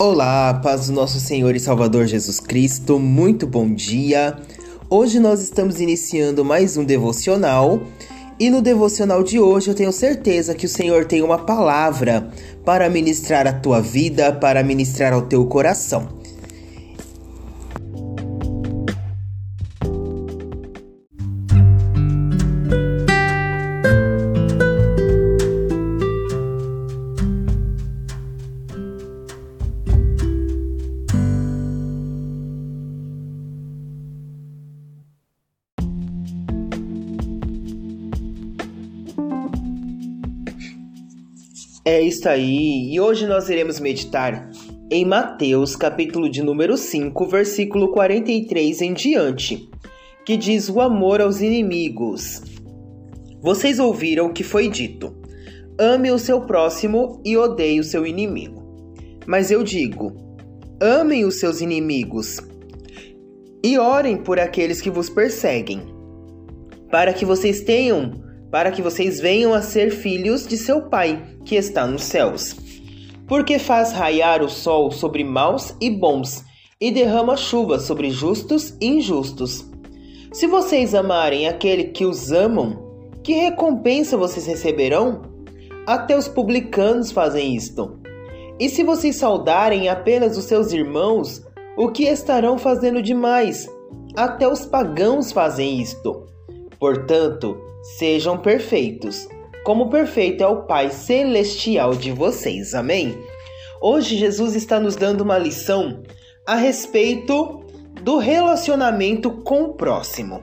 Olá, paz do nosso Senhor e Salvador Jesus Cristo, muito bom dia. Hoje nós estamos iniciando mais um devocional e no devocional de hoje eu tenho certeza que o Senhor tem uma palavra para ministrar a tua vida, para ministrar ao teu coração. É isso aí, e hoje nós iremos meditar em Mateus, capítulo de número 5, versículo 43 em diante, que diz o amor aos inimigos. Vocês ouviram o que foi dito: ame o seu próximo e odeie o seu inimigo. Mas eu digo: amem os seus inimigos e orem por aqueles que vos perseguem, para que vocês tenham para que vocês venham a ser filhos de seu Pai, que está nos céus. Porque faz raiar o sol sobre maus e bons, e derrama chuva sobre justos e injustos. Se vocês amarem aquele que os amam, que recompensa vocês receberão? Até os publicanos fazem isto. E se vocês saudarem apenas os seus irmãos, o que estarão fazendo demais? Até os pagãos fazem isto. Portanto, Sejam perfeitos, como perfeito é o Pai Celestial de vocês. Amém? Hoje Jesus está nos dando uma lição a respeito do relacionamento com o próximo.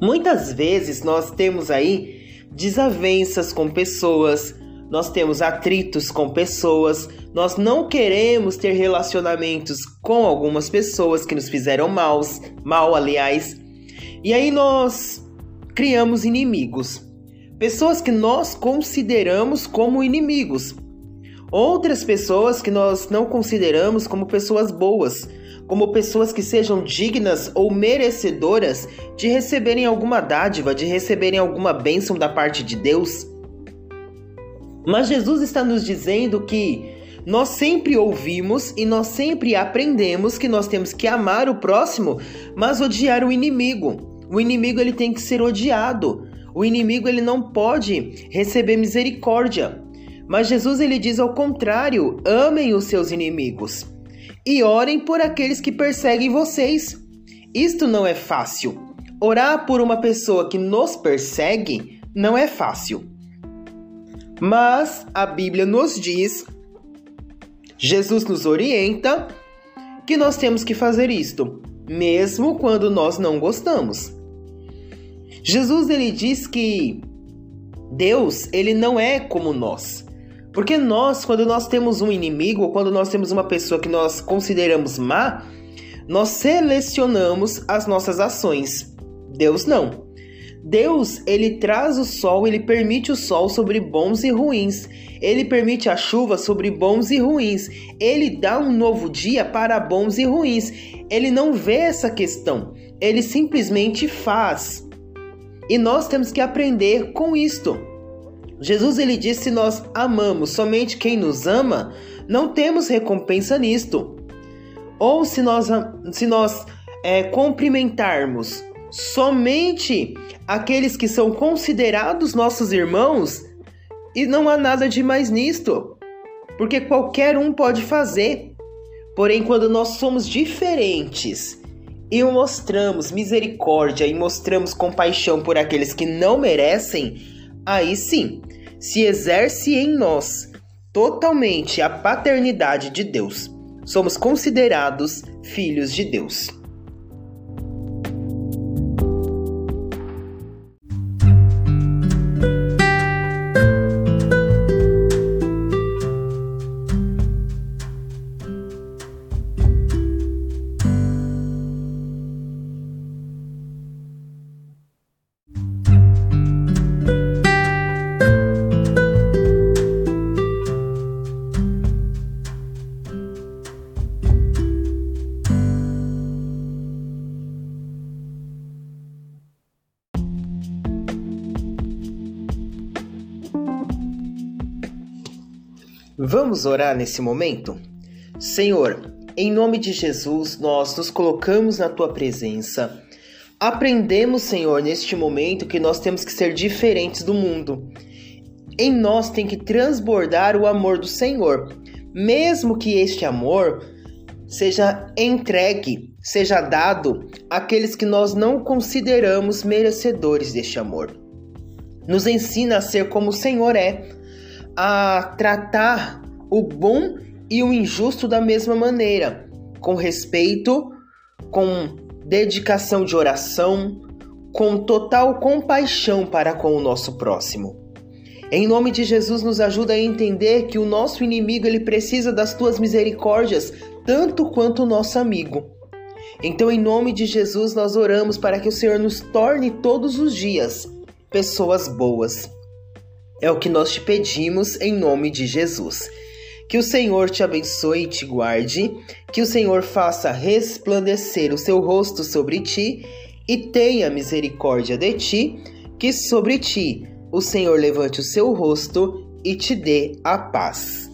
Muitas vezes nós temos aí desavenças com pessoas, nós temos atritos com pessoas, nós não queremos ter relacionamentos com algumas pessoas que nos fizeram maus, mal, aliás. E aí nós criamos inimigos. Pessoas que nós consideramos como inimigos. Outras pessoas que nós não consideramos como pessoas boas, como pessoas que sejam dignas ou merecedoras de receberem alguma dádiva, de receberem alguma bênção da parte de Deus. Mas Jesus está nos dizendo que nós sempre ouvimos e nós sempre aprendemos que nós temos que amar o próximo, mas odiar o inimigo. O inimigo ele tem que ser odiado. O inimigo ele não pode receber misericórdia. Mas Jesus ele diz ao contrário: amem os seus inimigos e orem por aqueles que perseguem vocês. Isto não é fácil. Orar por uma pessoa que nos persegue não é fácil. Mas a Bíblia nos diz, Jesus nos orienta que nós temos que fazer isto, mesmo quando nós não gostamos. Jesus ele diz que Deus, ele não é como nós. Porque nós, quando nós temos um inimigo, ou quando nós temos uma pessoa que nós consideramos má, nós selecionamos as nossas ações. Deus não. Deus, ele traz o sol, ele permite o sol sobre bons e ruins. Ele permite a chuva sobre bons e ruins. Ele dá um novo dia para bons e ruins. Ele não vê essa questão. Ele simplesmente faz. E nós temos que aprender com isto. Jesus ele disse: se nós amamos somente quem nos ama, não temos recompensa nisto. Ou se nós, se nós é, cumprimentarmos somente aqueles que são considerados nossos irmãos, e não há nada de mais nisto, porque qualquer um pode fazer. Porém, quando nós somos diferentes e mostramos misericórdia e mostramos compaixão por aqueles que não merecem, aí sim se exerce em nós totalmente a paternidade de Deus. Somos considerados filhos de Deus. Vamos orar nesse momento? Senhor, em nome de Jesus, nós nos colocamos na tua presença. Aprendemos, Senhor, neste momento que nós temos que ser diferentes do mundo. Em nós tem que transbordar o amor do Senhor, mesmo que este amor seja entregue, seja dado àqueles que nós não consideramos merecedores deste amor. Nos ensina a ser como o Senhor é, a tratar o bom e o injusto da mesma maneira, com respeito, com dedicação de oração, com total compaixão para com o nosso próximo. Em nome de Jesus, nos ajuda a entender que o nosso inimigo ele precisa das tuas misericórdias tanto quanto o nosso amigo. Então, em nome de Jesus, nós oramos para que o Senhor nos torne todos os dias pessoas boas. É o que nós te pedimos em nome de Jesus. Que o Senhor te abençoe e te guarde, que o Senhor faça resplandecer o seu rosto sobre ti e tenha misericórdia de ti, que sobre ti o Senhor levante o seu rosto e te dê a paz.